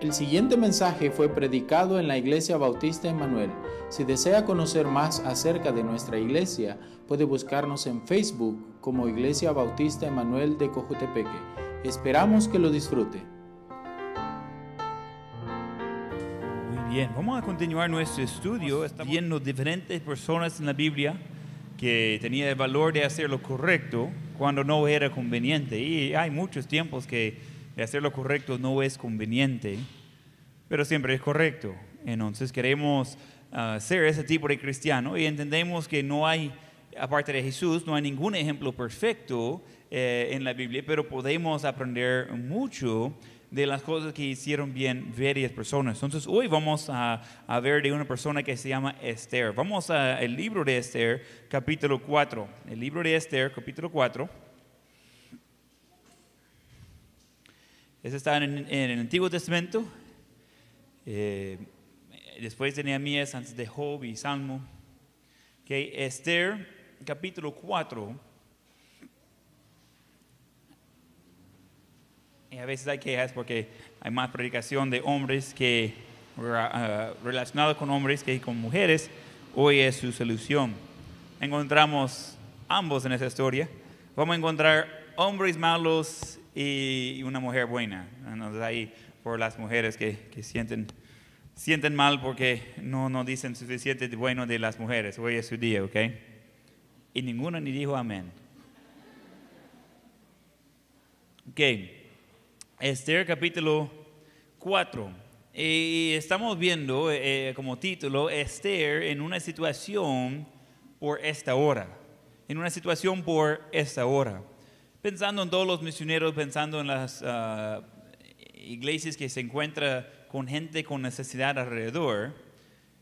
El siguiente mensaje fue predicado en la Iglesia Bautista Emanuel. Si desea conocer más acerca de nuestra iglesia, puede buscarnos en Facebook como Iglesia Bautista Emanuel de Cojutepeque. Esperamos que lo disfrute. Muy bien, vamos a continuar nuestro estudio. Estamos viendo diferentes personas en la Biblia que tenían el valor de hacer lo correcto cuando no era conveniente. Y hay muchos tiempos que hacer lo correcto no es conveniente, pero siempre es correcto. Entonces queremos ah, ser ese tipo de cristiano y entendemos que no hay, aparte de Jesús, no hay ningún ejemplo perfecto eh, en la Biblia, pero podemos aprender mucho de las cosas que hicieron bien varias personas. Entonces hoy vamos a, a ver de una persona que se llama Esther. Vamos al libro de Esther, capítulo 4. El libro de Esther, capítulo 4. Eso está en, el Antiguo Testamento. Eh, después de Nehemías, antes de Job y Salmo. Que Esther, capítulo 4. Y a veces hay quejas porque hay más predicación de hombres que uh, relacionados con hombres que con mujeres. Hoy es su solución. Encontramos ambos en esa historia. Vamos a encontrar hombres malos y una mujer buena. Entonces ahí por las mujeres que, que sienten, sienten mal porque no, no dicen suficiente bueno de las mujeres. Hoy es su día, ¿ok? Y ninguno ni dijo amén. Ok. Esther capítulo 4. Y estamos viendo eh, como título Esther en una situación por esta hora. En una situación por esta hora pensando en todos los misioneros, pensando en las ah, iglesias que se encuentran con gente con necesidad alrededor,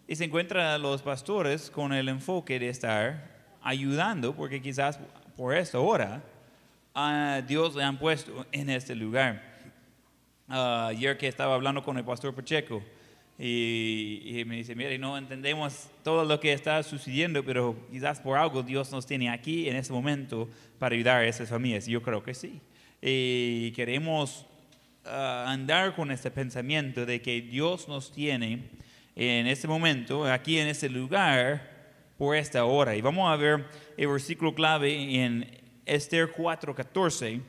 y se encuentran los pastores con el enfoque de estar ayudando, porque quizás por esta hora a Dios le han puesto en este lugar. Uh, ayer que estaba hablando con el pastor Pacheco, y, me dice, mire, no entendemos todo lo que está sucediendo, pero quizás por algo Dios nos tiene aquí en este momento para ayudar a esas familias. Yo creo que sí. Y queremos ah, andar con este pensamiento de que Dios nos tiene en este momento, aquí en este lugar, por esta hora. Y vamos a ver el versículo clave en Esther 4:14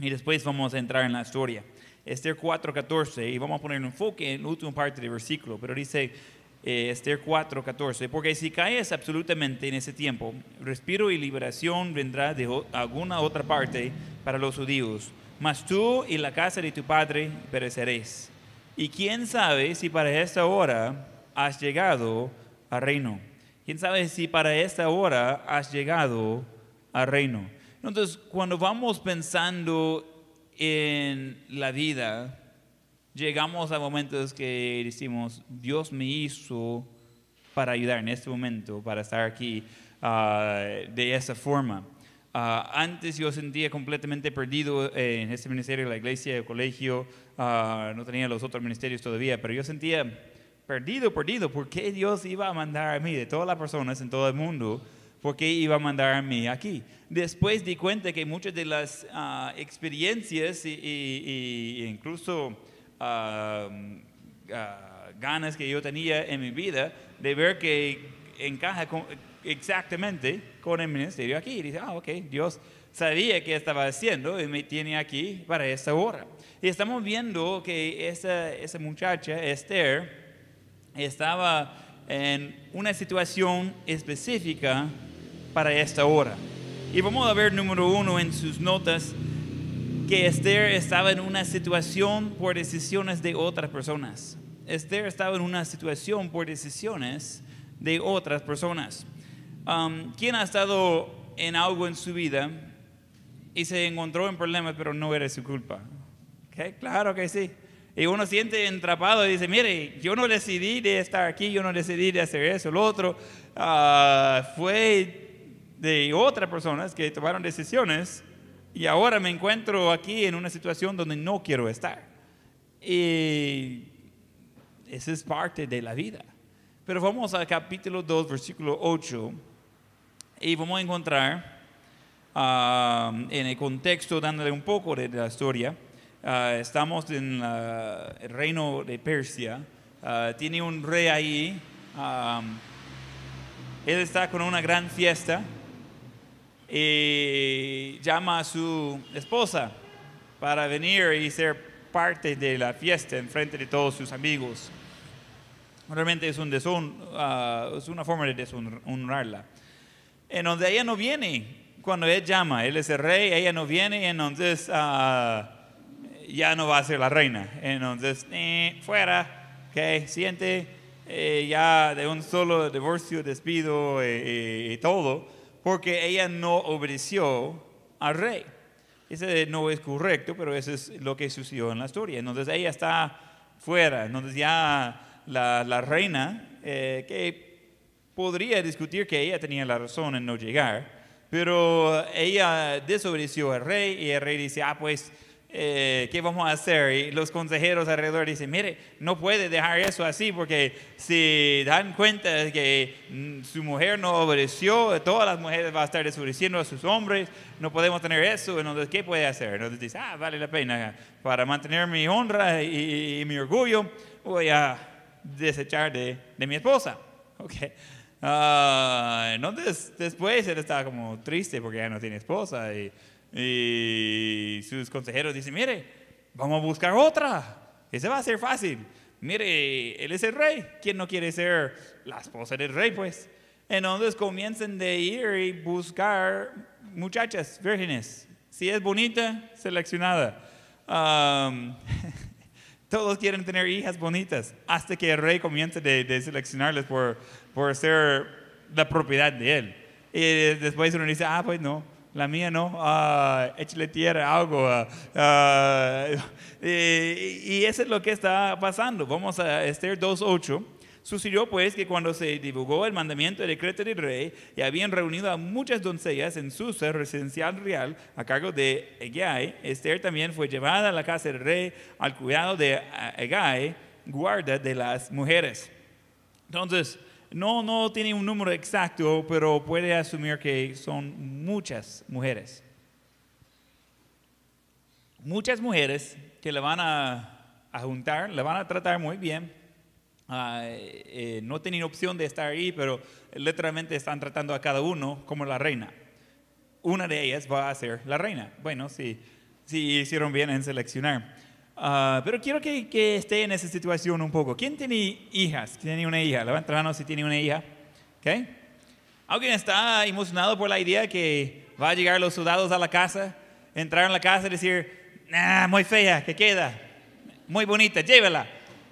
y después vamos a entrar en la historia. Esther 4:14 y vamos a poner un enfoque en la última parte del versículo, pero dice eh, Esther 4:14, porque si caes absolutamente en ese tiempo, respiro y liberación vendrá de alguna otra parte para los judíos, mas tú y la casa de tu padre pereceréis. Y quién sabe si para esta hora has llegado al reino. ¿Quién sabe si para esta hora has llegado al reino? Entonces, cuando vamos pensando en la vida llegamos a momentos que decimos, Dios me hizo para ayudar en este momento, para estar aquí ah, de esa forma. Ah, antes yo sentía completamente perdido en este ministerio, la iglesia, el colegio, ah, no tenía los otros ministerios todavía, pero yo sentía perdido, perdido, ¿por qué Dios iba a mandar a mí, de todas las personas en todo el mundo, ¿Por qué iba a mandar a mí aquí? Después di cuenta que muchas de las ah, experiencias e incluso ah, ah, ganas que yo tenía en mi vida de ver que encaja exactamente con el ministerio aquí. Y dice, ah, ok, Dios sabía qué estaba haciendo y me tiene aquí para esta hora. Y estamos viendo que esa, esa muchacha, Esther, estaba en una situación específica para esta hora. Y vamos a ver número uno en sus notas que Esther estaba en una situación por decisiones de otras personas. Esther estaba en una situación por decisiones de otras personas. Um, ¿Quién ha estado en algo en su vida y se encontró en problemas pero no era su culpa? ¿Okay? Claro que sí. Y uno siente entrapado y dice, mire, yo no decidí de estar aquí, yo no decidí de hacer eso, lo otro. Uh, fue de otras personas que tomaron decisiones y ahora me encuentro aquí en una situación donde no quiero estar. Y esa es parte de la vida. Pero vamos al capítulo 2, versículo 8, y vamos a encontrar um, en el contexto, dándole un poco de la historia, Ah, estamos en ah, el reino de Persia. Tiene un rey ahí. am, él está con una gran fiesta y llama a su esposa para venir y ser parte de la fiesta en frente de todos sus amigos. Realmente es, un deshon- ah, es una forma de deshonrarla. En donde ella no viene cuando él llama, él es el rey, ella no viene, entonces ah, ya no va a ser la reina. Entonces, eh, fuera, que siente eh, ya de un solo divorcio, despido eh, eh, y todo, porque ella no obedeció al rey. Ese no es correcto, pero eso es lo que sucedió en la historia. Entonces ella está fuera, entonces ya la, la reina, eh, que podría discutir que ella tenía la razón en no llegar, pero ella desobedeció al rey y el rey dice, ah, pues, eh, ¿qué vamos a hacer? Y los consejeros alrededor dicen, mire, no puede dejar eso así porque si dan cuenta que mm, su mujer no obedeció, todas las mujeres van a estar desobedeciendo a sus hombres, no podemos tener eso, entonces, ¿qué puede hacer? Entonces dice, ah, vale la pena, para mantener mi honra y, y mi orgullo, voy a desechar de, de mi esposa. Ok. Ah, entonces, después él estaba como triste porque ya no tiene esposa y, y sus consejeros dicen, mire, vamos a buscar otra. Ese va a ser fácil. Mire, él es el rey. ¿Quién no quiere ser la esposa del rey, pues? Entonces comienzan de ir y buscar muchachas vírgenes. Si es bonita, seleccionada. Am, todos quieren tener hijas bonitas hasta que el rey comienza de, de seleccionarles por, por ser la propiedad de él. Y después uno dice, ah, pues no, la mía no, ah, échale tierra, algo. ah, ah, y, y eso es lo que está pasando. Vamos a Esther 2.8. Sucedió pues que cuando se divulgó el mandamiento y decreto del rey y habían reunido a muchas doncellas en su residencial real a cargo de Egay, Esther también fue llevada a la casa del rey al cuidado de Egay, guarda de las mujeres. Entonces, no, no tiene un número exacto, pero puede asumir que son muchas mujeres. Muchas mujeres que le van a, juntar, le van a tratar muy bien. Ah, eh, eh, no tienen opción de estar ahí, pero literalmente están tratando a cada uno como la reina. Una de ellas va a ser la reina. Bueno, sí, sí hicieron bien en seleccionar. Ah, pero quiero que, que esté en esa situación un poco. ¿Quién tiene hijas? ¿Quién tiene una hija? Levanta la mano si tiene una hija. ¿Ok? ¿Alguien está emocionado por la idea que va a llegar los soldados a la casa, entrar en la casa y decir, nah, muy fea, que queda? Muy bonita, llévala.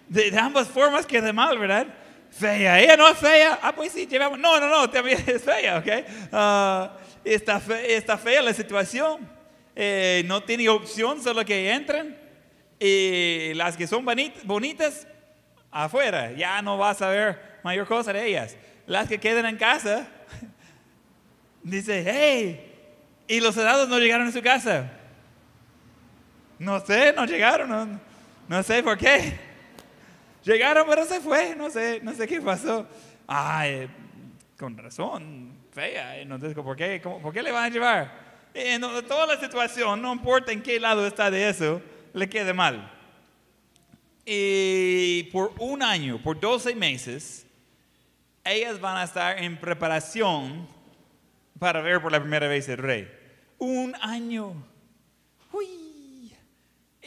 De, de ambas formas queda mal, ¿verdad? Fea, ella no es fea. Ah, pues sí, llevamos. No, no, no, también es fea, ¿ok? Ah, está, fe- está fea la situación. Eh, no tiene opción, solo que entren. Y las que son bonit- bonitas, afuera. Ya no vas a ver mayor cosa de ellas. Las que quedan en casa, dice, hey, y los soldados no llegaron a su casa. No sé, no llegaron, no, no sé por qué. Llegaron, pero se fue, no sé, no sé qué pasó. Ay, con razón, fea. Entonces, ¿por qué, ¿por qué le van a llevar? En toda la situación, no importa en qué lado está de eso, le quede mal. Y por un año, por 12 meses, ellas van a estar en preparación para ver por la primera vez el rey. Un año.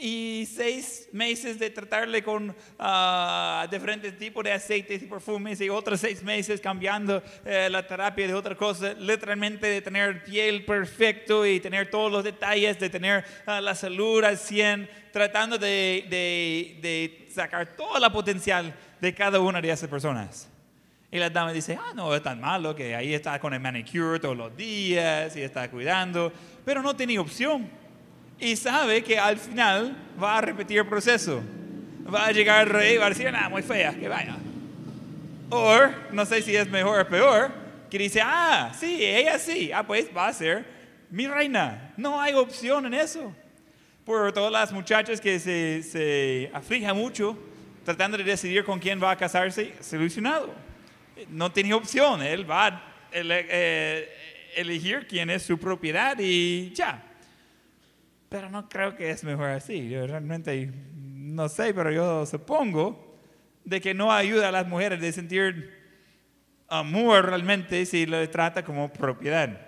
Y seis meses de tratarle con ah, diferentes tipos de aceites y perfumes y otros seis meses cambiando eh, la terapia de otra cosa, literalmente de tener piel perfecto y tener todos los detalles, de tener ah, la salud al 100, tratando de, de- de sacar toda la potencial de cada una de esas personas. Y la dama dice, ah, no es tan malo que ahí está con el manicure todos los días y está cuidando, pero no tiene opción. Y sabe que al final va a repetir el proceso. Va a llegar el rey y va a decir, ah, muy fea, que vaya. O, no sé si es mejor o peor, que dice, ah, sí, ella sí, ah, pues va a ser mi reina. No hay opción en eso. Por todas las muchachas que se, se aflijan mucho tratando de decidir con quién va a casarse, solucionado. No tiene opción, él va a eh, elegir quién es su propiedad y ya. Pero no creo que es mejor así. Yo realmente no sé, pero yo supongo de que no ayuda a las mujeres de sentir amor realmente si lo trata como propiedad.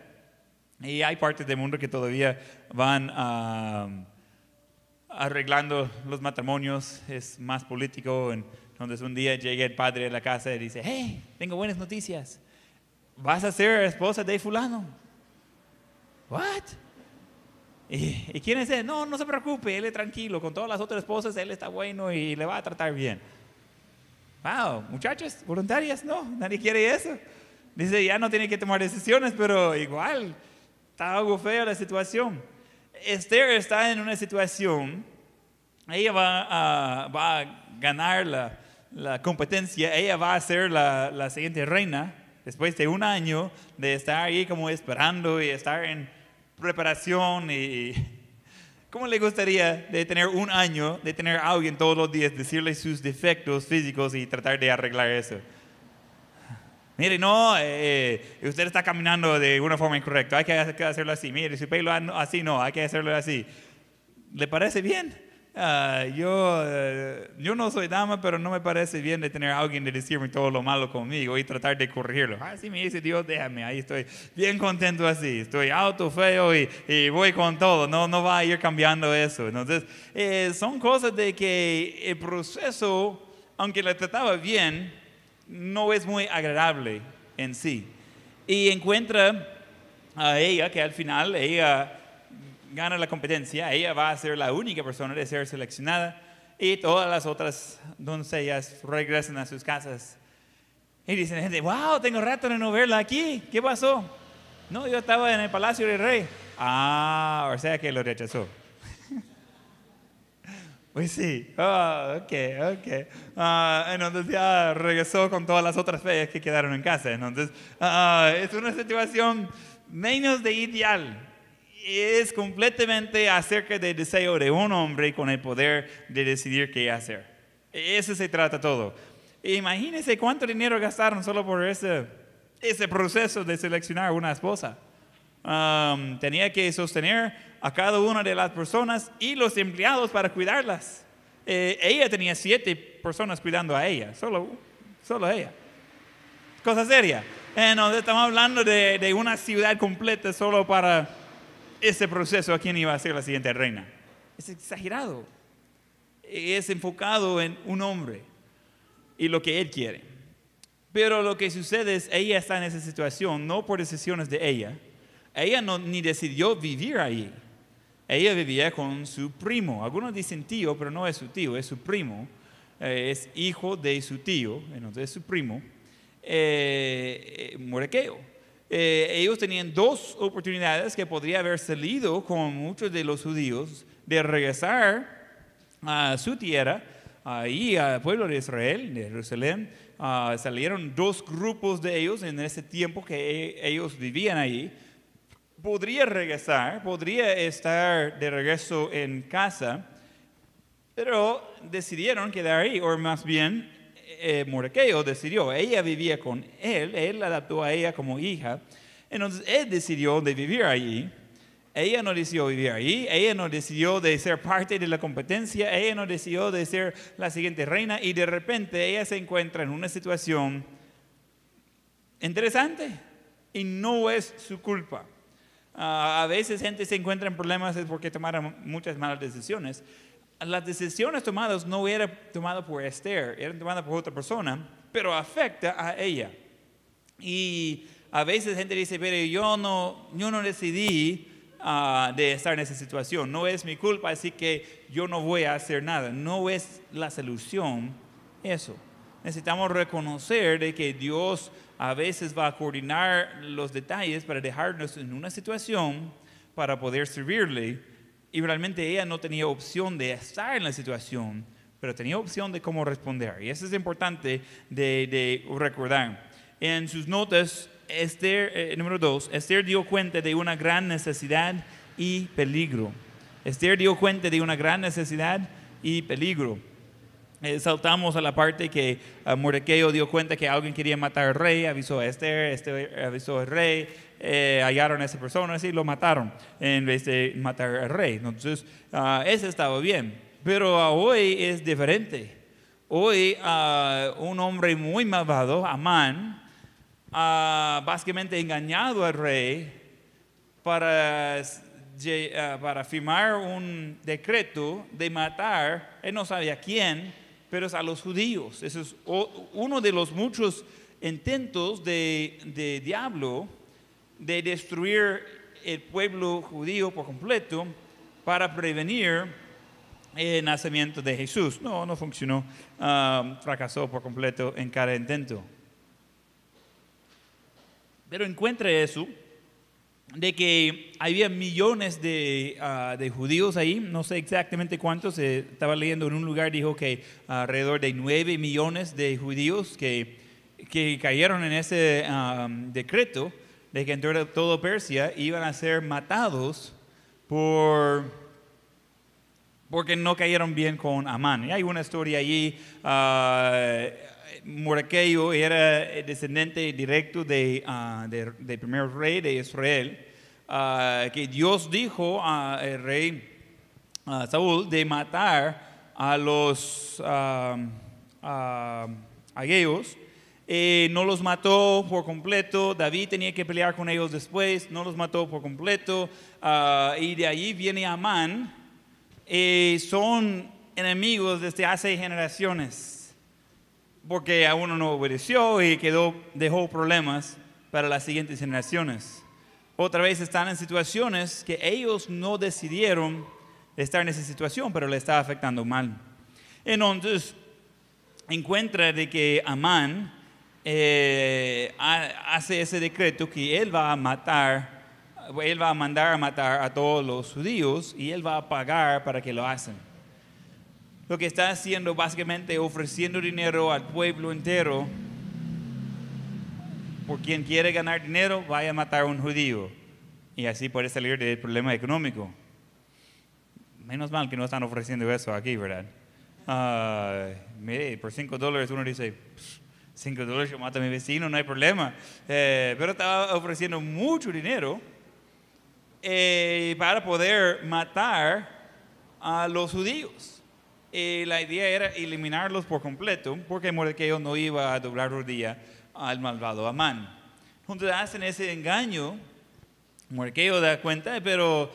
Y hay partes del mundo que todavía van arreglando los matrimonios, es más político. Entonces un día llega el padre a la casa y dice, hey, tengo buenas noticias. Vas a ser esposa de fulano. What? ¿Y, quién es él? No, no se preocupe, él es tranquilo. Con todas las otras esposas, él está bueno y le va a tratar bien. Wow, muchachas voluntarias, no, nadie quiere eso. Dice, ya no tiene que tomar decisiones, pero igual, está algo feo la situación. Esther está en una situación, ella va a, va a ganar la, la, competencia, ella va a ser la, la siguiente reina, después de un año de estar ahí como esperando y estar en preparación y ¿cómo le gustaría de tener un año, de tener a alguien todos los días, decirle sus defectos físicos y tratar de arreglar eso? Mire, no, eh, eh, usted está caminando de una forma incorrecta, hay que hacerlo así. Mire, su pelo así no, hay que hacerlo así. ¿Le parece bien? Ah, yo, eh, yo no soy dama, pero no me parece bien de tener a alguien de decirme todo lo malo conmigo y tratar de corregirlo. Ah, sí me dice Dios, déjame, ahí estoy bien contento así. Estoy auto, feo y, y voy con todo. No, no va a ir cambiando eso. Entonces, eh, son cosas de que el proceso, aunque la trataba bien, no es muy agradable en sí. Y encuentra a ella que al final ella gana la competencia, ella va a ser la única persona de ser seleccionada y todas las otras doncellas regresan a sus casas. Y dicen, gente, wow, tengo rato de no verla aquí, ¿qué pasó? No, yo estaba en el palacio del rey. Ah, o sea que lo rechazó. pues sí, oh, ok, ok. Ah, entonces ya regresó con todas las otras feas que quedaron en casa. Entonces, ah, es una situación menos de ideal es completamente acerca del deseo de un hombre con el poder de decidir qué hacer. Eso se trata todo. Imagínense cuánto dinero gastaron solo por ese, ese proceso de seleccionar una esposa. Um, tenía que sostener a cada una de las personas y los empleados para cuidarlas. Eh, ella tenía siete personas cuidando a ella, solo, solo ella. Cosa seria. Entonces estamos hablando de, de una ciudad completa solo para ese proceso a quién iba a ser la siguiente reina. Es exagerado. Es enfocado en un hombre y lo que él quiere. Pero lo que sucede es, ella está en esa situación no por decisiones de ella. Ella no, ni decidió vivir ahí. Ella vivía con su primo. Algunos dicen tío, pero no es su tío, es su primo. Eh, es hijo de su tío, entonces es su primo, eh, eh eh, ellos tenían dos oportunidades que podría haber salido con muchos de los judíos de regresar a su tierra, ahí al pueblo de Israel, de Jerusalén. Ah, salieron dos grupos de ellos en ese tiempo que e, ellos vivían ahí. Podría regresar, podría estar de regreso en casa, pero decidieron quedar ahí, o más bien eh, decidió, ella vivía con él, él la adaptó a ella como hija, entonces él decidió de vivir allí. Ella no decidió vivir allí, ella no decidió de ser parte de la competencia, ella no decidió de ser la siguiente reina y de repente ella se encuentra en una situación interesante y no es su culpa. Ah, a veces gente se encuentra en problemas es porque tomaron muchas malas decisiones las decisiones tomadas no eran tomadas por Esther, eran tomadas por otra persona, pero afecta a ella. Y a veces gente dice, pero yo no, yo no decidí ah, de estar en esa situación, no es mi culpa, así que yo no voy a hacer nada. No es la solución eso. Necesitamos reconocer de que Dios a veces va a coordinar los detalles para dejarnos en una situación para poder servirle y realmente ella no tenía opción de estar en la situación, pero tenía opción de cómo responder. Y eso es importante de, recordar. En sus notas, Esther, eh, número dos, Esther dio cuenta de una gran necesidad y peligro. Esther dio cuenta de una gran necesidad y peligro. Eh, saltamos a la parte que uh, dio cuenta que alguien quería matar al rey, avisó a Esther, Esther avisó al rey, eh, hallaron a esa persona y lo mataron en vez de matar al rey. Entonces, ah, eso estaba bien. Pero ah, hoy es diferente. Hoy ah, un hombre muy malvado, Amán, ha básicamente engañado al rey para, ah, para firmar un decreto de matar, él no sabía quién, pero es a los judíos. Ese es uno de los muchos intentos de, de diablo de destruir el pueblo judío por completo para prevenir el nacimiento de Jesús. No, no funcionó. Ah, fracasó por completo en cada intento. Pero encuentra eso, de que había millones de, ah, de judíos ahí, no sé exactamente cuántos, estaba leyendo en un lugar, dijo que alrededor de 9 millones de judíos que, que cayeron en ese ah, decreto de que en todo Persia iban a ser matados por, porque no cayeron bien con Amán. Y hay una historia allí, ah, Mordequeo era descendiente directo de, ah, primer rey de Israel, ah, que Dios dijo al rey Saúl de matar a los aquellos. Eh, no los mató por completo, David tenía que pelear con ellos después, no los mató por completo, ah, y de ahí viene Amán, eh, son enemigos desde hace generaciones, porque a uno no obedeció y quedó, dejó problemas para las siguientes generaciones. Otra vez están en situaciones que ellos no decidieron estar en esa situación, pero le está afectando mal. Entonces, encuentra de que Amán eh, ha- hace ese decreto que él va a matar, él va a mandar a matar a todos los judíos y él va a pagar para que lo hacen. Lo que está haciendo básicamente ofreciendo dinero al pueblo entero. Por quien quiere ganar dinero, vaya a matar a un judío. Y así puede salir del problema económico. Menos mal que no están ofreciendo eso aquí, ¿verdad? Ah, mire, por 5 dólares uno dice, 5 dólares yo mato a mi vecino, no hay problema. Eh, pero estaba ofreciendo mucho dinero eh, para poder matar a los judíos. Y la idea era eliminarlos por completo, porque Mordequeo no iba a doblar rodilla al malvado Amán. Entonces hacen ese engaño. Mordequeo da cuenta, pero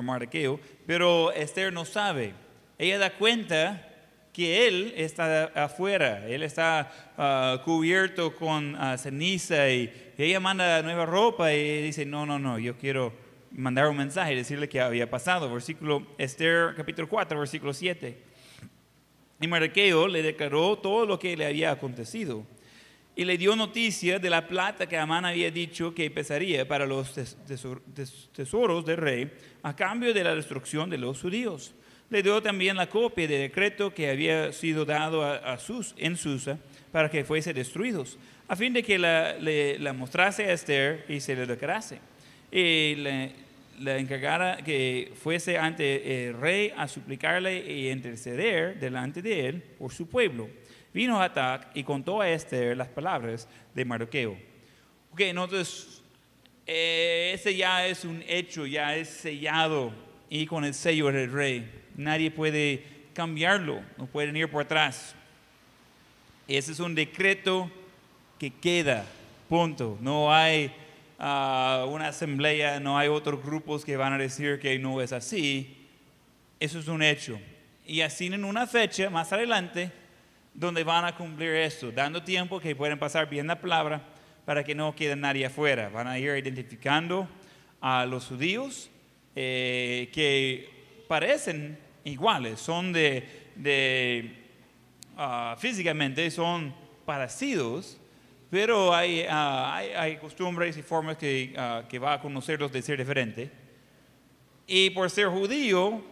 Mardoqueo, pero Esther no sabe. Ella da cuenta que él está afuera, él está ah, cubierto con ah, ceniza y, ella manda nueva ropa y dice, no, no, no, yo quiero mandar un mensaje y decirle que había pasado. Versículo, Esther capítulo 4, versículo 7. Y Mardoqueo le declaró todo lo que le había acontecido y le dio noticia de la plata que Amán había dicho que pesaría para los tes- tesor- tes- tesoros del rey a cambio de la destrucción de los judíos. Le dio también la copia del decreto que había sido dado a, a Sus, en Susa para que fuese destruidos, a fin de que la, le- la mostrase a Esther y se le declarase. Y le, le encargara que fuese ante el rey a suplicarle y interceder delante de él por su pueblo. Vino Atac y contó a Esther las palabras de Mardoqueo. Ok, entonces, eh, ese ya es un hecho, ya es sellado y con el sello del rey. Nadie puede cambiarlo, no pueden ir por atrás. Ese es un decreto que queda, punto. No hay ah, una asamblea, no hay otros grupos que van a decir que no es así. Eso es un hecho. Y asignan una fecha más adelante donde van a cumplir esto, dando tiempo que pueden pasar bien la palabra para que no quede nadie afuera. Van a ir identificando a los judíos eh, que parecen iguales, son de, de ah, físicamente son parecidos, pero hay, ah, hay, hay costumbres y formas que, ah, que va a conocerlos de ser diferente. Y por ser judío,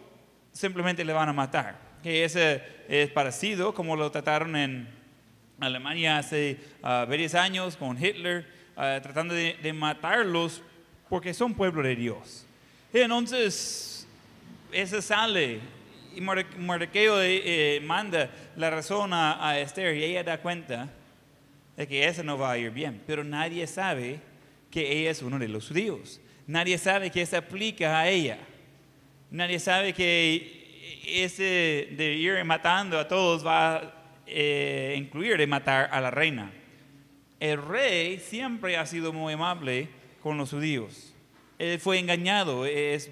simplemente le van a matar. Que ese es parecido como lo trataron en Alemania hace ah, varios años con Hitler, tratando de, de matarlos porque son pueblo de Dios. Y entonces, ese sale y Mardoqueo eh, eh, manda la razón a, a Esther y ella da cuenta de que eso no va a ir bien. Pero nadie sabe que ella es uno de los judíos. Nadie sabe que se aplica a ella. Nadie sabe que ese de ir matando a todos va a eh, incluir de matar a la reina. El rey siempre ha sido muy amable con los judíos. Él fue engañado, es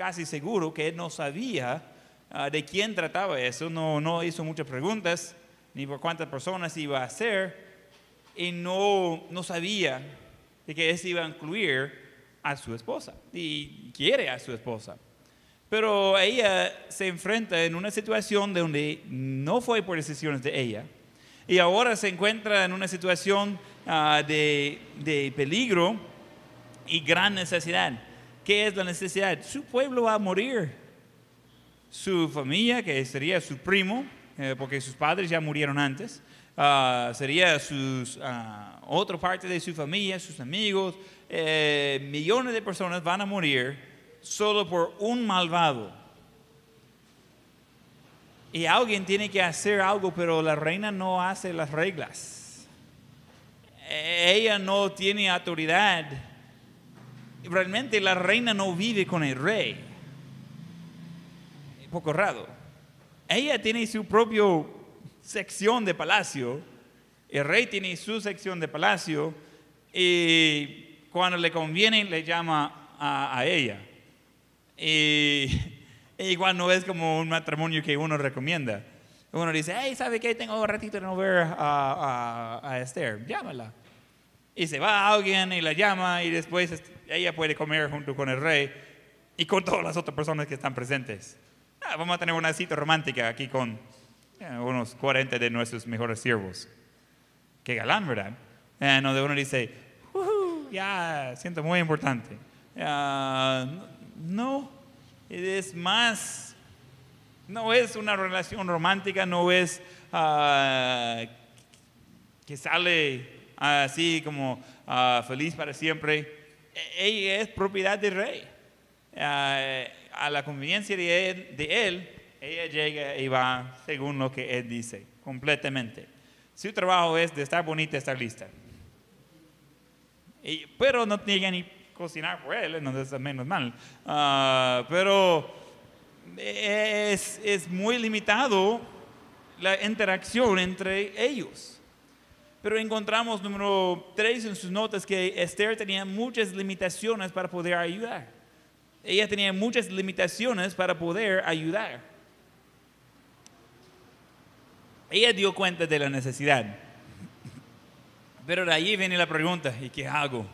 casi seguro que él no sabía ah, de quién trataba eso, no, no hizo muchas preguntas, ni por cuántas personas iba a hacer, y no, no sabía de que eso iba a incluir a su esposa, y quiere a su esposa. Pero ella se enfrenta en una situación donde no fue por decisiones de ella, y ahora se encuentra en una situación ah, de, de peligro y gran necesidad. ¿Qué es la necesidad? Su pueblo va a morir. Su familia, que sería su primo, eh, porque sus padres ya murieron antes, ah, sería sus, uh, otra parte de su familia, sus amigos, eh, millones de personas van a morir solo por un malvado. Y alguien tiene que hacer algo, pero la reina no hace las reglas. Ella no tiene autoridad. Realmente la reina no vive con el rey. Un poco raro. Ella tiene su propia sección de palacio, el rey tiene su sección de palacio y cuando le conviene le llama a, ella. Y, igual no es como un matrimonio que uno recomienda. Uno dice, hey, ¿sabe qué? Tengo un ratito de no ver a, a, Esther, llámala. Y se va alguien y la llama y después ella puede comer junto con el rey y con todas las otras personas que están presentes. Ah, vamos a tener una cita romántica aquí con eh, unos 40 de nuestros mejores siervos. Qué galán, ¿verdad? Eh, donde uno dice, ya, siento muy importante. no, es más, no es una relación romántica, no es ah, que sale así como ah, feliz para siempre. E-, ella es propiedad del rey. Ah, a la conveniencia de él, de él, ella llega y va según lo que él dice, completamente. Su trabajo es de estar bonita, estar lista. pero no tiene ni cocinar por él, no es menos mal. Ah, pero es, es muy limitado la interacción entre ellos. Pero encontramos número tres en sus notas que Esther tenía muchas limitaciones para poder ayudar ella tenía muchas limitaciones para poder ayudar. Ella dio cuenta de la necesidad. Pero de ahí viene la pregunta, ¿y qué hago?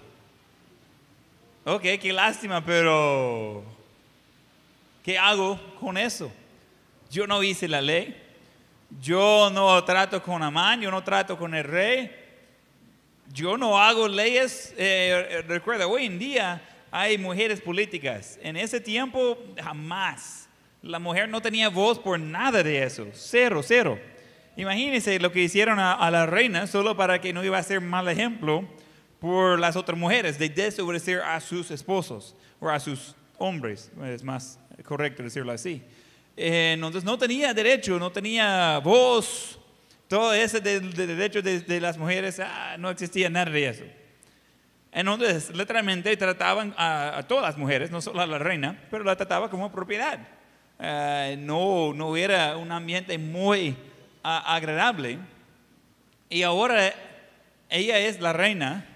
Ok, qué lástima, pero ¿qué hago con eso? Yo no hice la ley, yo no trato con Amán, yo no trato con el rey, yo no hago leyes. Eh, recuerda, hoy en día hay mujeres políticas. En ese tiempo jamás. La mujer no tenía voz por nada de eso. Cero, cero. Imagínense lo que hicieron a, la reina solo para que no iba a ser mal ejemplo por las otras mujeres de desobedecer a sus esposos o a sus hombres. Es más correcto decirlo así. Eh, entonces no tenía derecho, no tenía voz. Todo ese de, derecho de, las mujeres, ah, no existía nada de eso. Entonces, literalmente trataban a, todas las mujeres, no solo a la reina, pero la trataba como propiedad. Eh, no, no era un ambiente muy agradable. Y ahora ella es la reina,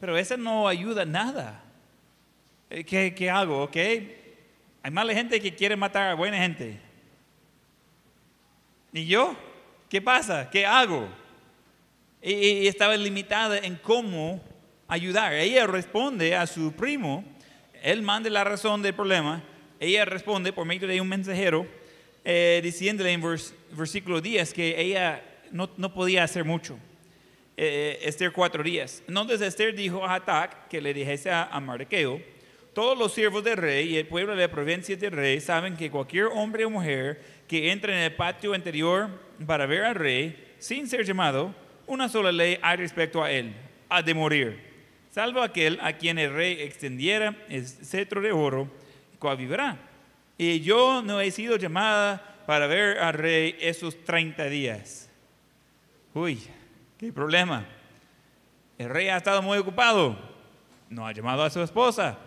pero eso no ayuda nada. Eh, ¿Qué, qué hago? ¿Okay? Hay mala gente que quiere matar a buena gente. ¿Y yo? ¿Qué pasa? ¿Qué hago? Y, estaba limitada en cómo ayudar. Ella responde a su primo, él manda la razón del problema, ella responde por medio de un mensajero, eh, diciéndole en versículo 10 que ella no, no podía hacer mucho. Eh, Esther cuatro días. Entonces Esther dijo a Hatak que le dijese a, a todos los siervos del rey y el pueblo de la provincia del rey saben que cualquier hombre o mujer que entre en el patio interior para ver al rey, sin ser llamado, una sola ley hay respecto a él, ha de morir salvo aquel a quien el rey extendiera el cetro de oro, cual vivirá. Y yo no he sido llamada para ver al rey esos 30 días. Uy, qué problema. El rey ha estado muy ocupado. No ha llamado a su esposa.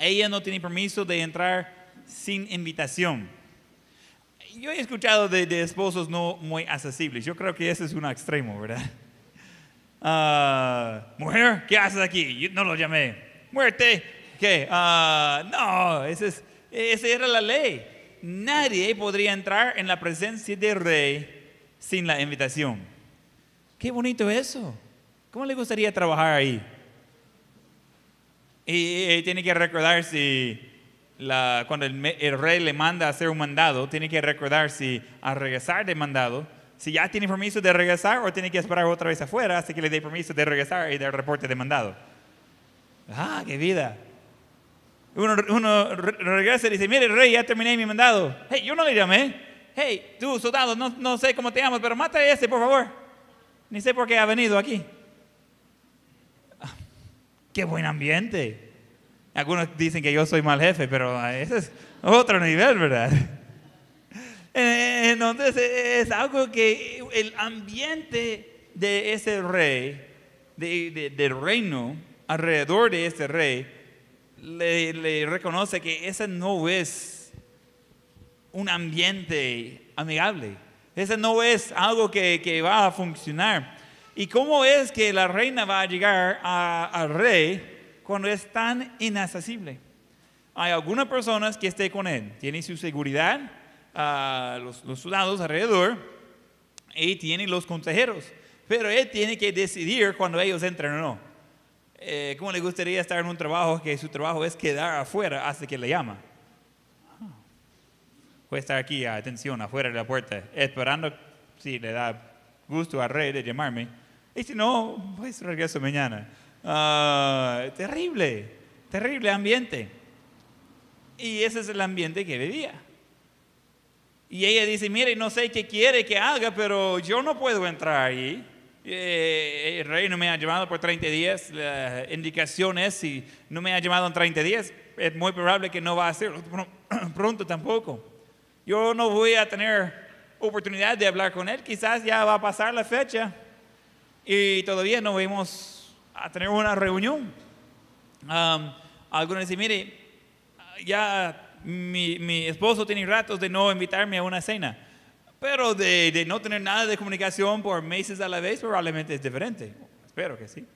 Ella no tiene permiso de entrar sin invitación. Yo he escuchado de, esposos no muy accesibles. Yo creo que ese es un extremo, ¿verdad? Ah, mujer, ¿qué haces aquí? No lo llamé. Muerte, ¿qué? Ah, no, ese es, esa era la ley. Nadie podría entrar en la presencia del rey sin la invitación. Qué bonito eso. ¿Cómo le gustaría trabajar ahí? Y, y tiene que recordar si la, cuando el, el rey le manda a hacer un mandado, tiene que recordar si al regresar del mandado, si ya tiene permiso de regresar o tiene que esperar otra vez afuera hasta que le dé permiso de regresar y del reporte de mandado. Ah, qué vida. Uno, uno re- regresa y dice, mire, rey, ya terminé mi mandado. Hey, yo no le llamé. Hey, tú, soldado, no, no sé cómo te llamas, pero mata a ese, por favor. Ni sé por qué ha venido aquí. Qué buen ambiente. Algunos dicen que yo soy mal jefe, pero ese es otro nivel, ¿verdad? Eh, Entonces es algo que el ambiente de ese rey, de- del reino, alrededor de ese rey, le, le reconoce que ese no es un ambiente amigable. Ese no es algo que, que va a funcionar. ¿Y cómo es que la reina va a llegar al rey cuando es tan inaccesible? Hay algunas personas que estén con él, tiene su seguridad, ah, los, los soldados alrededor, y tiene los consejeros, pero él tiene que decidir cuando ellos entran o no. Eh, ¿Cómo le gustaría estar en un trabajo que su trabajo es quedar afuera hasta que le llama? A estar aquí, atención, afuera de la puerta, esperando si le da gusto al rey de llamarme. Y si no, pues regreso mañana. Ah, terrible, terrible ambiente. Y ese es el ambiente que vivía. Y ella dice, mire, no sé qué quiere que haga, pero yo no puedo entrar ahí. Eh, el rey no me ha llamado por 30 días. La indicación es, si no me ha llamado en 30 días, es muy probable que no va a hacerlo pr- pronto tampoco. Yo no voy a tener oportunidad de hablar con él. Quizás ya va a pasar la fecha y todavía no vamos a tener una reunión. Um, algunos dicen, mire, ya mi, mi esposo tiene ratos de no invitarme a una cena, pero de, de no tener nada de comunicación por meses a la vez probablemente es diferente. Espero que sí.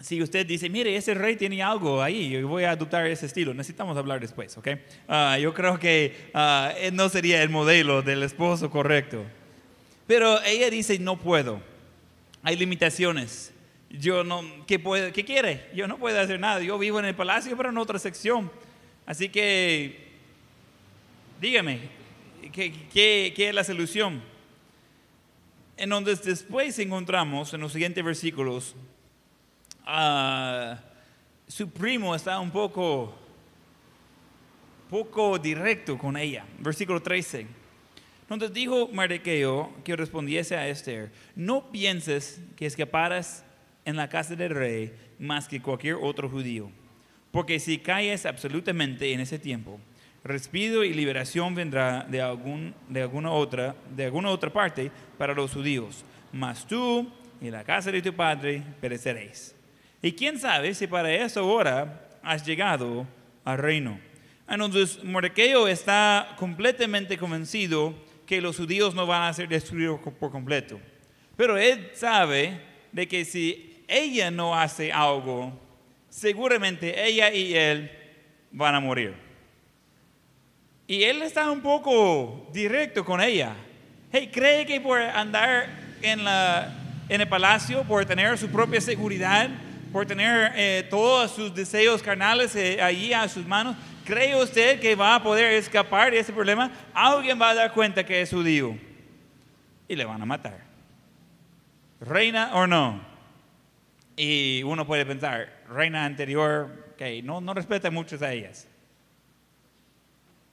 Si usted dice, mire, ese rey tiene algo ahí, voy a adoptar ese estilo, necesitamos hablar después, ¿ok? Ah, yo creo que él no sería el modelo del esposo correcto. Pero ella dice, no puedo, hay limitaciones. Yo no, ¿qué, puede, ¿qué quiere? Yo no puedo hacer nada. Yo vivo en el palacio, pero en otra sección. Así que, dígame, ¿qué, qué, qué es la solución? En donde después encontramos en los siguientes versículos, ah, su primo está un poco, poco directo con ella. Versículo 13. Entonces dijo Mardoqueo que respondiese a Esther, no pienses que escaparás en la casa del rey más que cualquier otro judío, porque si calles absolutamente en ese tiempo, respido y liberación vendrá de, algún, de, alguna otra, de alguna otra parte para los judíos, mas tú y la casa de tu padre pereceréis. Y quién sabe si para esa hora has llegado al reino. Entonces, Mordequeo está completamente convencido que los judíos no van a ser destruidos por completo. Pero él sabe de que si ella no hace algo, seguramente ella y él van a morir. Y él está un poco directo con ella. Hey, ¿cree que por andar en, el palacio, por tener su propia seguridad, por tener eh, todos sus deseos carnales eh, allí a sus manos, ¿cree usted que va a poder escapar de ese problema? Alguien va a dar cuenta que es judío y le van a matar. Reina o no. Y uno puede pensar, reina anterior, que no, no respeta mucho a ellas.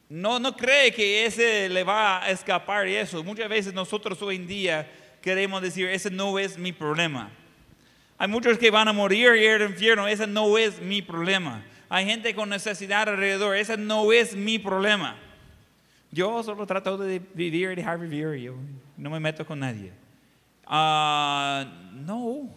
No, no cree que ese le va a escapar de eso. Muchas veces nosotros hoy en día queremos decir, ese no es mi problema. Hay muchos que van a morir y ir al infierno, ese no es mi problema. Hay gente con necesidad alrededor, ese no es mi problema. Yo solo trato de vivir y dejar vivir, yo no me meto con nadie. Ah, no.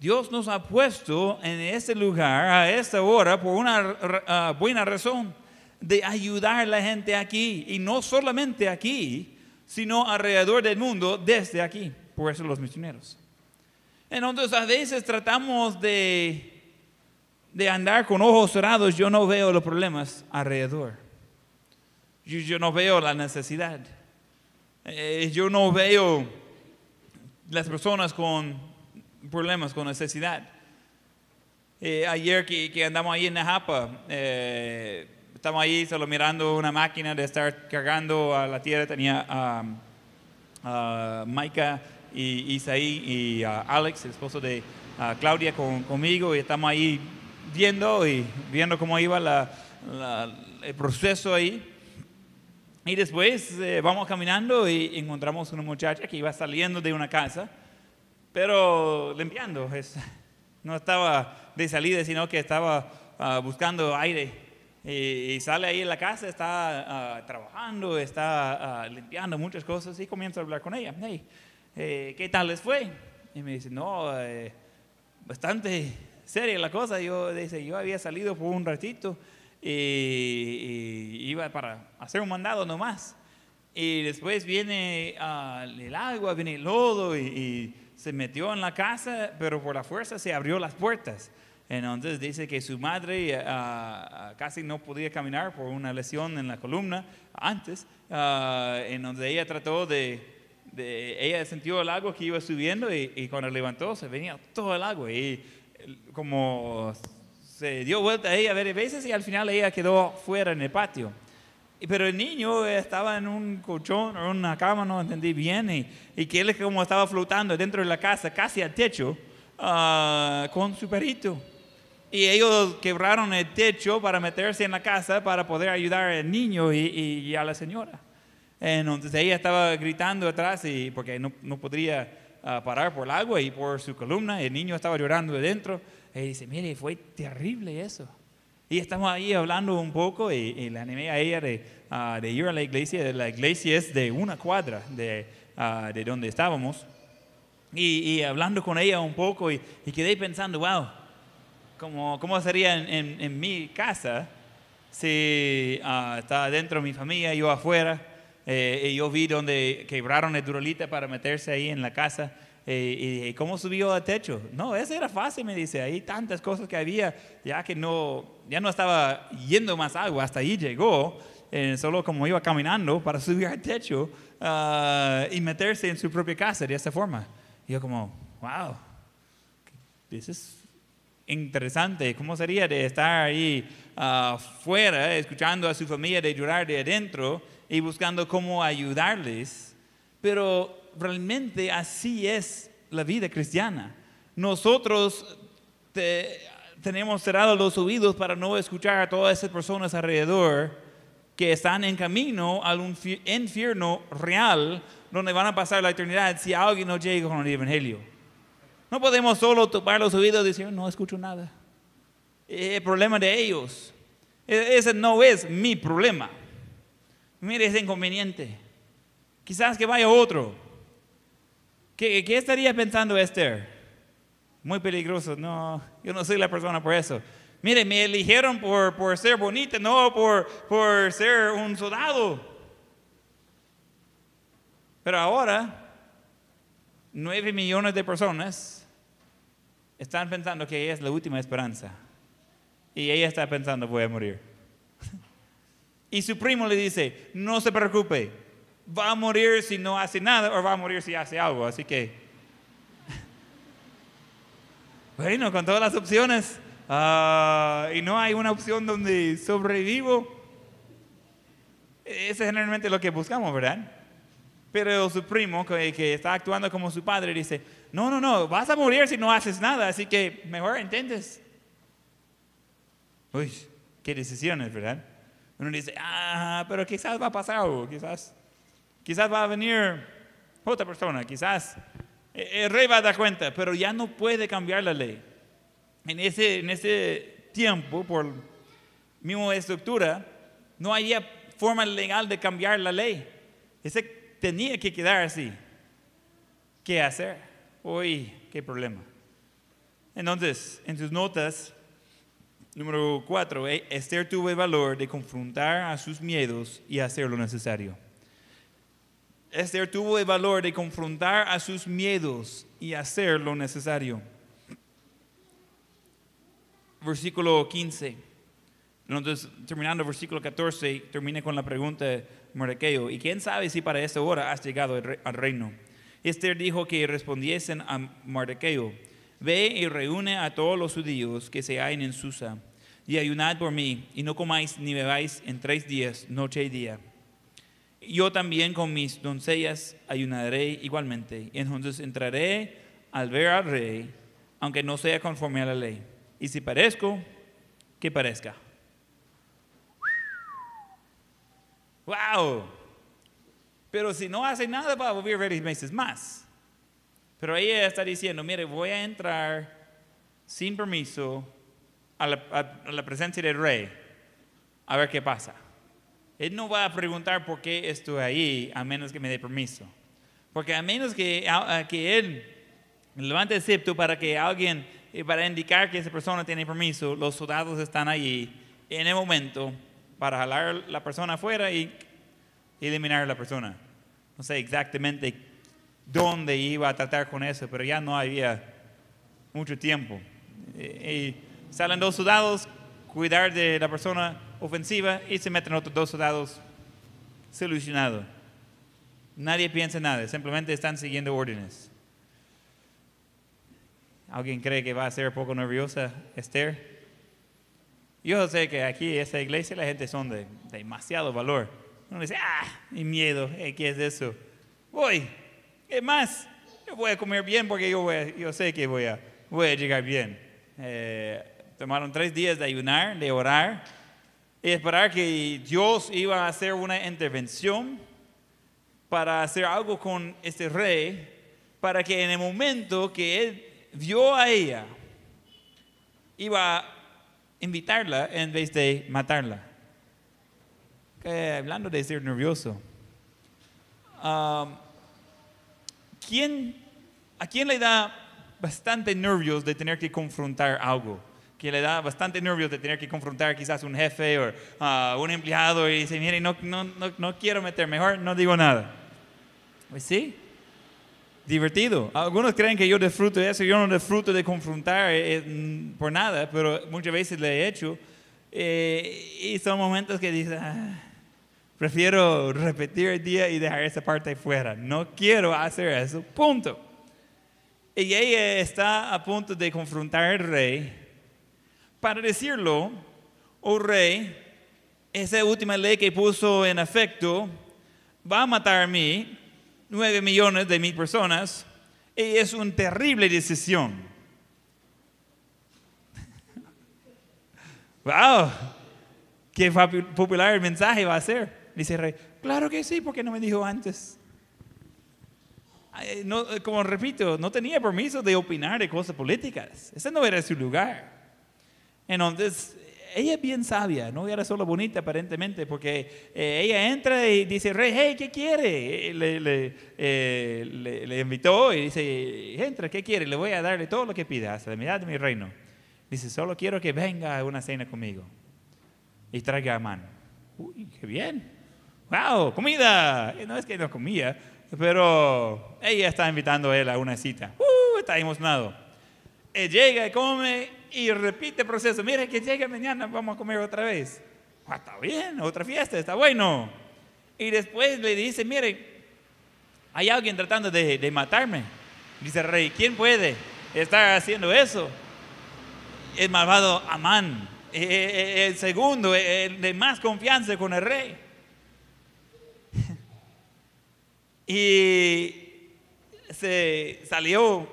Dios nos ha puesto en este lugar a esta hora por una ah, buena razón de ayudar a la gente aquí y no solamente aquí, sino alrededor del mundo desde aquí. Por eso los misioneros. Entonces a veces tratamos de, de andar con ojos cerrados. Yo no veo los problemas alrededor. Yo, no veo la necesidad. Eh, yo no veo las personas con problemas, con necesidad. Eh, ayer que, que, andamos ahí en Najapa, eh, estamos ahí solo mirando una máquina de estar cargando a la tierra. Tenía a Maika y Isaí y Alex, el esposo de Claudia, conmigo y estamos ahí viendo y viendo cómo iba el proceso ahí. Y después eh, vamos caminando y encontramos una muchacha que iba saliendo de una casa, pero limpiando. no estaba de salida, sino que estaba ah, buscando aire. Y, sale ahí en la casa, está ah, trabajando, está ah, limpiando muchas cosas y comienzo a hablar con ella. Hey, eh, ¿qué tal les fue? Y me dice, no, eh, bastante seria la cosa. Yo, dice, yo había salido por un ratito y, iba para hacer un mandado nomás. Y después viene uh, el agua, viene el lodo y, se metió en la casa, pero por la fuerza se abrió las puertas. Entonces dice que su madre uh, casi no podía caminar por una lesión en la columna antes. Uh, entonces ella trató de ella sintió el agua que iba subiendo y, cuando levantó se venía todo el agua y como se dio vuelta a ella varias veces y al final ella quedó fuera en el patio. Pero el niño estaba en un colchón o una cama, no entendí bien, y, y que él como estaba flotando dentro de la casa, casi al techo, ah, con su perrito. Y ellos quebraron el techo para meterse en la casa para poder ayudar al niño y, y a la señora. Entonces ella estaba gritando atrás y, porque no, no podría uh, parar por el agua y por su columna. El niño estaba llorando de dentro. Y dice, mire, fue terrible eso. Y estamos ahí hablando un poco y, y le animé a ella de, uh, de, ir a la iglesia. La iglesia es de una cuadra de, uh, de donde estábamos. Y, y, hablando con ella un poco y, y quedé pensando, wow, ¿cómo, cómo sería en, mi casa si estaba dentro de mi familia, yo afuera? Eh, yo vi donde quebraron el durolita para meterse ahí en la casa. Eh, y, cómo subió al techo. No, eso era fácil, me dice. Hay tantas cosas que había, ya que no, ya no estaba yendo más agua, hasta ahí llegó, eh, solo como iba caminando para subir al techo ah, y meterse en su propia casa de esta forma. Y yo como, wow, eso es interesante. ¿Cómo sería de estar ahí afuera, ah, escuchando a su familia de llorar de adentro? Y buscando cómo ayudarles, pero realmente así es la vida cristiana. Nosotros tenemos cerrados los oídos para no escuchar a todas esas personas alrededor que están en camino a un infierno real donde van a pasar la eternidad si alguien no llega con el Evangelio. No podemos solo topar los oídos y decir, no escucho nada. El problema de ellos. E-, ese no es mi problema. Mire ese inconveniente. Quizás que vaya otro. ¿Qué, ¿Qué, estaría pensando Esther? Muy peligroso. No, yo no soy la persona por eso. Mire, me eligieron por, por ser bonita, no por, por ser un soldado. Pero ahora, nueve millones de personas están pensando que ella es la última esperanza. Y ella está pensando, voy a morir. Y su primo le dice, no se preocupe, va a morir si no hace nada o va a morir si hace algo. Así que, bueno, con todas las opciones, ah, y no hay una opción donde sobrevivo, eso es generalmente lo que buscamos, ¿verdad? Pero su primo, que, que, está actuando como su padre, dice, no, no, no, vas a morir si no haces nada, así que mejor intentes. Uy, qué decisiones, ¿verdad? Uno dice, ah, pero quizás va a pasar algo, quizás, quizás va a venir otra persona, quizás el rey va a dar cuenta, pero ya no puede cambiar la ley. En ese, en ese tiempo, por misma estructura, no había forma legal de cambiar la ley. Ese tenía que quedar así. ¿qué hacer? Uy, qué problema. Entonces, en sus notas, número cuatro, eh, Esther tuvo el valor de confrontar a sus miedos y hacer lo necesario. Esther tuvo el valor de confrontar a sus miedos y hacer lo necesario. Versículo 15. Entonces, terminando el versículo 14, termina con la pregunta de Mardoqueo, ¿y quién sabe si para esta hora has llegado al reino? Esther dijo que respondiesen a Mardoqueo, ve y reúne a todos los judíos que se hallen en Susa, y ayunad por mí, y no comáis ni bebáis en tres días, noche y día. Yo también con mis doncellas ayunaré igualmente, y entonces entraré al ver al rey, aunque no sea conforme a la ley. Y si parezco, que parezca. ¡Wow! Pero si no hace nada, va a vivir varios meses más. Pero ella está diciendo, mire, voy a entrar sin permiso a la, presencia del rey, a ver qué pasa. Él no va a preguntar por qué estoy ahí a menos que me dé permiso. Porque a menos que, que él levante el septo para que alguien, eh, para indicar que esa persona tiene permiso, los soldados están allí en el momento para jalar la persona afuera y eliminar a la persona. No sé exactamente dónde iba a tratar con eso, pero ya no había mucho tiempo. Y salen dos soldados, cuidar de la persona ofensiva y se meten otros dos soldados solucionado. Nadie piensa nada, simplemente están siguiendo órdenes. ¿Alguien cree que va a ser un poco nerviosa Esther? Yo sé que aquí en esta iglesia la gente son de, demasiado valor. Uno dice, ah, mi miedo, eh, ¿qué es eso? Voy, ¿qué más? Yo voy a comer bien porque yo, yo sé que voy a, voy a llegar bien. Eh, tomaron tres días de ayunar, de orar y esperar que Dios iba a hacer una intervención para hacer algo con este rey, para que en el momento que él vio a ella, iba a invitarla en vez de matarla. hablando de ser nervioso, um, ¿quién, ¿a quién le da bastante nervios de tener que confrontar algo? que le da bastante nervios de tener que confrontar quizás un jefe o uh, un empleado y dice, mire, no, no, no, no, quiero meter, mejor no digo nada. Pues sí, divertido. Algunos creen que yo disfruto de eso, yo no disfruto de confrontar eh, eh, por nada, pero muchas veces lo he hecho. Eh, y son momentos que dices, ah, prefiero repetir el día y dejar esa parte fuera. No quiero hacer eso, punto. Y ella está a punto de confrontar al rey para decirlo, oh rey, esa última ley que puso en efecto va a matar a mí 9 millones de mil personas y es una terrible decisión. ¡Wow! ¿Qué popular el mensaje va a ser? Dice el rey, claro que sí, porque no me dijo antes. como repito, no tenía permiso de opinar de cosas políticas. Ese no era su lugar. Entonces, ella es bien sabia, no era solo bonita aparentemente, porque eh, ella entra y dice, rey, hey, ¿qué quiere? Le, eh, le, le, invitó y dice, entra, ¿qué quiere? Le voy a darle todo lo que pida, hasta la mitad de mi reino. Dice, solo quiero que venga a una cena conmigo y traiga a mano. Uy, qué bien. ¡Wow! ¡Comida! No es que no comía, pero ella está invitando a él a una cita. ¡Uh! Está emocionado. Él llega come y repite el proceso. Mire que llega mañana, vamos a comer otra vez. Ah, está bien, otra fiesta, está bueno. Y después le dice, mire, hay alguien tratando de, matarme. Dice el rey, ¿quién puede estar haciendo eso? El malvado Amán, e, e, e, el segundo, el de más confianza con el rey. Y se salió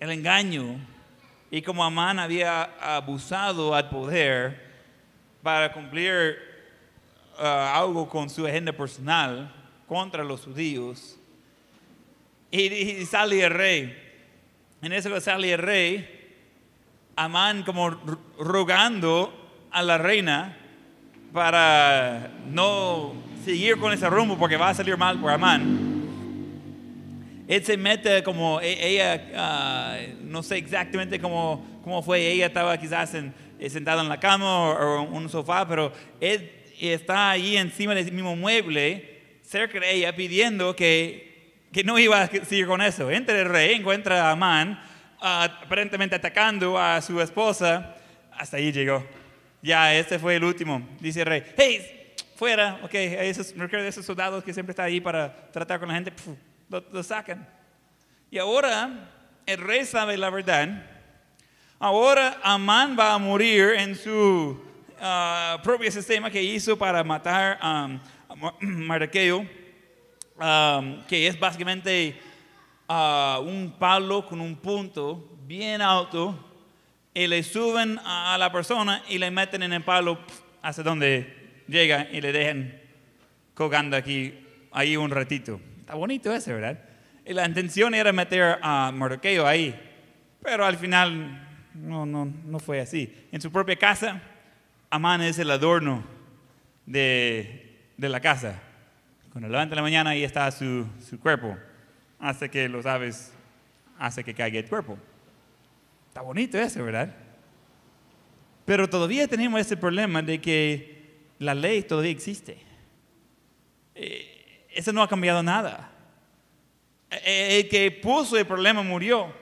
el engaño y como Amán había abusado al poder para cumplir uh, algo con su agenda personal contra los judíos, y, sale el rey. En eso sale el rey, Amán como rogando a la reina para no seguir con ese rumbo porque va a salir mal por Amán. Él se mete como e- ella, ah, no sé exactamente cómo, cómo fue, ella estaba quizás en- eh, sentada en la cama o, en un sofá, pero él está ahí encima del mismo mueble, cerca de ella, pidiendo que, que no iba a seguir con eso. Entra el rey, encuentra a Amán, ah, aparentemente atacando a su esposa, hasta ahí llegó. Ya, este fue el último. Dice el rey, hey, fuera, ok, esos, esos soldados que siempre están ahí para tratar con la gente, pf, lo, lo sacan. Y ahora el rey sabe la verdad. Ahora Amán va a morir en su ah, propio sistema que hizo para matar um, a Mar- Mardoqueo, que es básicamente ah, un palo con un punto bien alto y le suben a la persona y le meten en el palo hasta donde llega y le dejan colgando aquí, ahí un ratito. Está bonito ese, ¿verdad? Y la intención era meter a Mardoqueo ahí, pero al final no, no, no fue así. En su propia casa, Amán es el adorno de, de la casa. Cuando levanta la mañana, ahí está su, su cuerpo, hasta que los aves hace que caiga el cuerpo. Está bonito eso, ¿verdad? Pero todavía tenemos ese problema de que la ley todavía existe. Eh, eso no ha cambiado nada. El que puso el problema murió.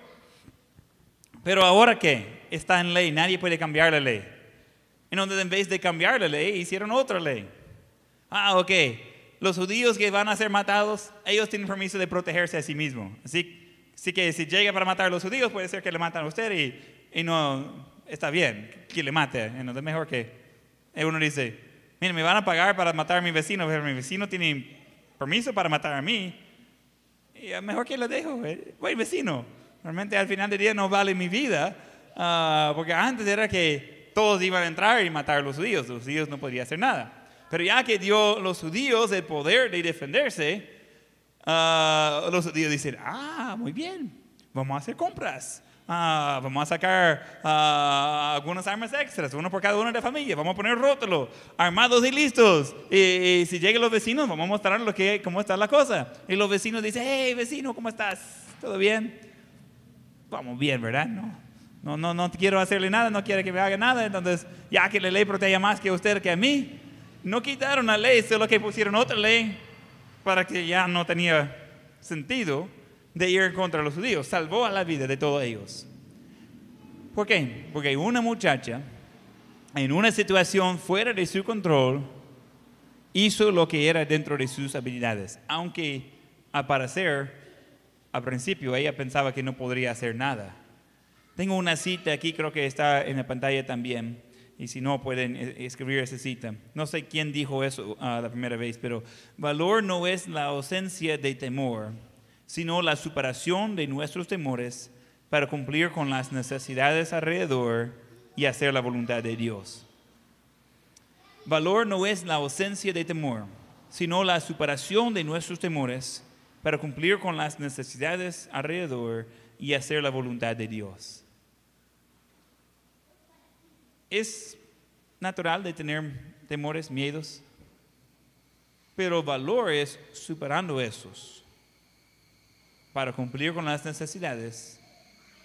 Pero ahora qué? Está en ley, nadie puede cambiar la ley. Entonces en vez de cambiar la ley, hicieron otra ley. Ah, ok. Los judíos que van a ser matados, ellos tienen permiso de protegerse a sí mismos. Así, así que si llega para matar a los judíos, puede ser que le matan a usted y, no está bien que le mate. Entonces mejor que uno dice, mire, me van a pagar para matar a mi vecino, pero mi vecino tiene permiso para matar a mí. Y mejor que lo dejo. eh. Buen vecino. Realmente al final del día no vale mi vida. ah, porque antes era que todos iban a entrar y matar a los judíos. Los judíos no podían hacer nada. Pero ya que dio los judíos el poder de defenderse, ah, los judíos dicen, ah, muy bien, vamos a hacer compras. Ah, vamos a sacar ah, algunas armas extras, uno por cada una de la familia. Vamos a poner rótulo, armados y listos. Y, y si llegan los vecinos, vamos a mostrar lo que, cómo está la cosa. Y los vecinos dicen, hey, vecino, ¿cómo estás? ¿Todo bien? Vamos bien, ¿verdad? No, no, no, no quiero hacerle nada, no quiere que me haga nada. Entonces, ya que la ley protege más que a usted que a mí, no quitaron la ley, solo que pusieron otra ley para que ya no tenía sentido de ir contra los judíos. Salvó a la vida de todos ellos. ¿Por qué? Porque una muchacha, en una situación fuera de su control, hizo lo que era dentro de sus habilidades. Aunque, al parecer, al principio ella pensaba que no podría hacer nada. Tengo una cita aquí, creo que está en la pantalla también. Y si no, pueden eh, escribir esa cita. No sé quién dijo eso ah, la primera vez, pero valor no es la ausencia de temor, sino la superación de nuestros temores para cumplir con las necesidades alrededor y hacer la voluntad de Dios. Valor no es la ausencia de temor, sino la superación de nuestros temores para cumplir con las necesidades alrededor y hacer la voluntad de Dios. Es natural de tener temores, miedos, pero valor es superando esos para cumplir con las necesidades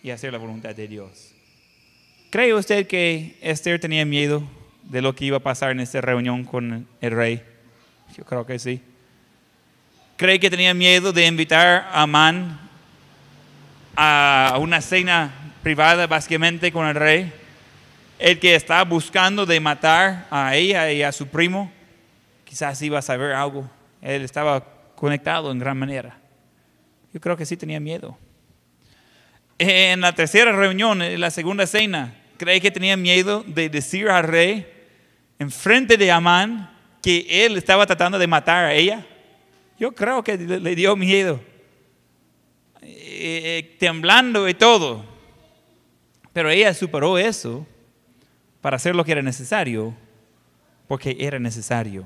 y hacer la voluntad de Dios. ¿Cree usted que Esther tenía miedo de lo que iba a pasar en esta reunión con el rey? Yo creo que sí. ¿Cree que tenía miedo de invitar a Amán a una cena privada básicamente con el rey? El que está buscando de matar a ella y a su primo, quizás iba a saber algo. Él estaba conectado en gran manera. Yo creo que sí tenía miedo. En la tercera reunión, en la segunda cena, ¿cree que tenía miedo de decir al rey en frente de Amán que él estaba tratando de matar a ella? Yo creo que le, dio miedo. Eh, temblando y todo. Pero ella superó eso para hacer lo que era necesario, porque era necesario.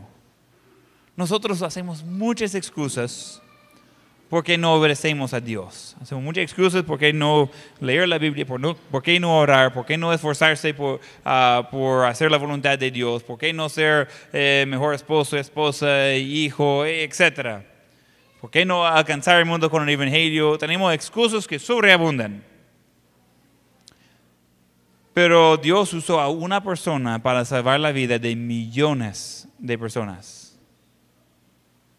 Nosotros hacemos muchas excusas porque no obedecemos a Dios. Hacemos muchas excusas porque no leer la Biblia, por, no, por qué no orar, por qué no esforzarse por, ah, por hacer la voluntad de Dios, por qué no ser eh, mejor esposo, esposa, hijo, etc. ¿Por qué no alcanzar el mundo con el Evangelio? Tenemos excusas que sobreabundan. Pero Dios usó a una persona para salvar la vida de millones de personas.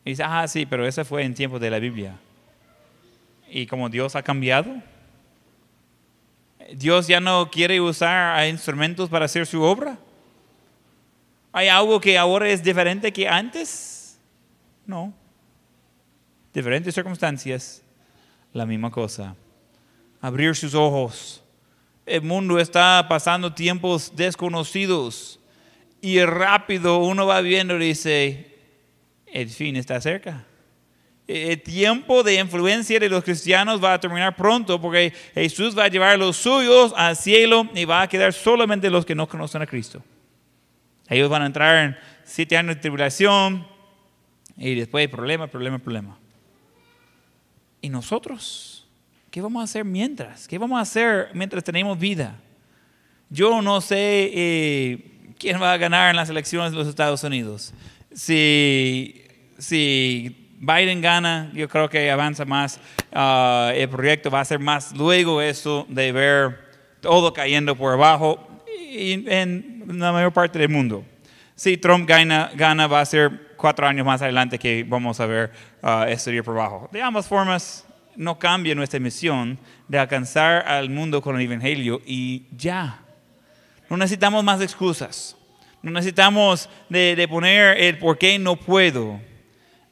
Y dice, ah, sí, pero eso fue en tiempo de la Biblia. ¿Y como Dios ha cambiado? ¿Dios ya no quiere usar instrumentos para hacer su obra? ¿Hay algo que ahora es diferente que antes? No. Diferentes circunstancias, la misma cosa. Abrir sus ojos el mundo está pasando tiempos desconocidos y rápido uno va viendo y dice, el fin está cerca. El tiempo de influencia de los cristianos va a terminar pronto porque Jesús va a llevar a los suyos al cielo y va a quedar solamente los que no conocen a Cristo. Ellos van a entrar en siete años de tribulación y después problema, problema, problema. ¿Y nosotros? ¿Qué vamos a hacer mientras? ¿Qué vamos a hacer mientras tenemos vida? Yo no sé eh, quién va a ganar en las elecciones de los Estados Unidos. Si, si Biden gana, yo creo que avanza más. Ah, el proyecto va a ser más luego eso de ver todo cayendo por abajo en la mayor parte del mundo. Si Trump gana, gana va a ser cuatro años más adelante que vamos a ver uh, esto ir por abajo. De ambas formas, no cambia nuestra misión de alcanzar al mundo con el Evangelio y ya. No necesitamos más excusas. No necesitamos de, poner el por qué no puedo.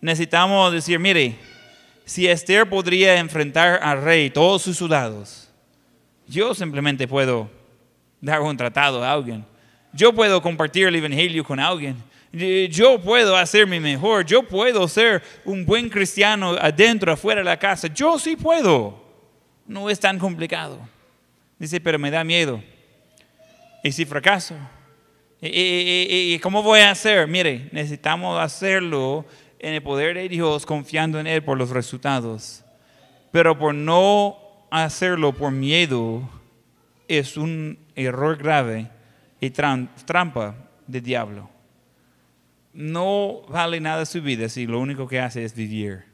Necesitamos decir, mire, si Esther podría enfrentar al rey, todos sus soldados, yo simplemente puedo dar un tratado a alguien. Yo puedo compartir el Evangelio con alguien yo puedo hacerme mejor, yo puedo ser un buen cristiano adentro, afuera de la casa, yo sí puedo. No es tan complicado. Dice, pero me da miedo. ¿Y si fracaso? ¿Y, cómo voy a hacer? Mire, necesitamos hacerlo en el poder de Dios, confiando en Él por los resultados. Pero por no hacerlo por miedo, es un error grave y trampa de diablo no vale nada su vida si lo único que hace es vivir.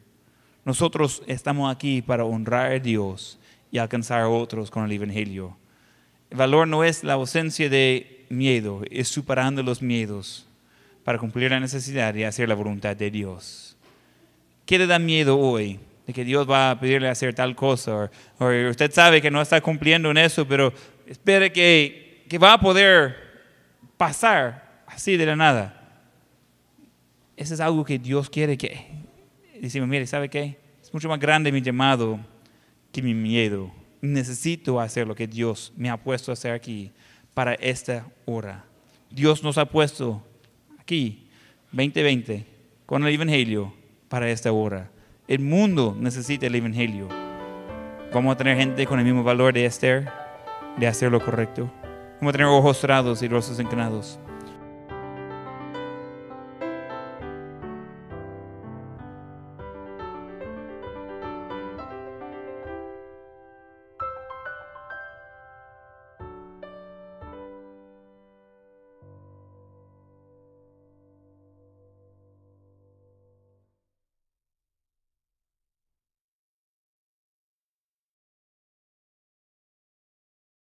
Nosotros estamos aquí para honrar a Dios y alcanzar a otros con el Evangelio. El valor no es la ausencia de miedo, es superando los miedos para cumplir la necesidad y hacer la voluntad de Dios. ¿Qué le da miedo hoy? De que Dios va a pedirle hacer tal cosa. O, usted sabe que no está cumpliendo en eso, pero espere que, que va a poder pasar así de la nada. Eso es algo que Dios quiere que... Decimos, mire, ¿sabe qué? Es mucho más grande mi llamado que mi miedo. Necesito hacer lo que Dios me ha puesto a hacer aquí para esta hora. Dios nos ha puesto aquí, 2020, con el Evangelio para esta hora. El mundo necesita el Evangelio. Vamos a tener gente con el mismo valor de Esther, de hacer lo correcto. Vamos a tener ojos cerrados y rostros inclinados.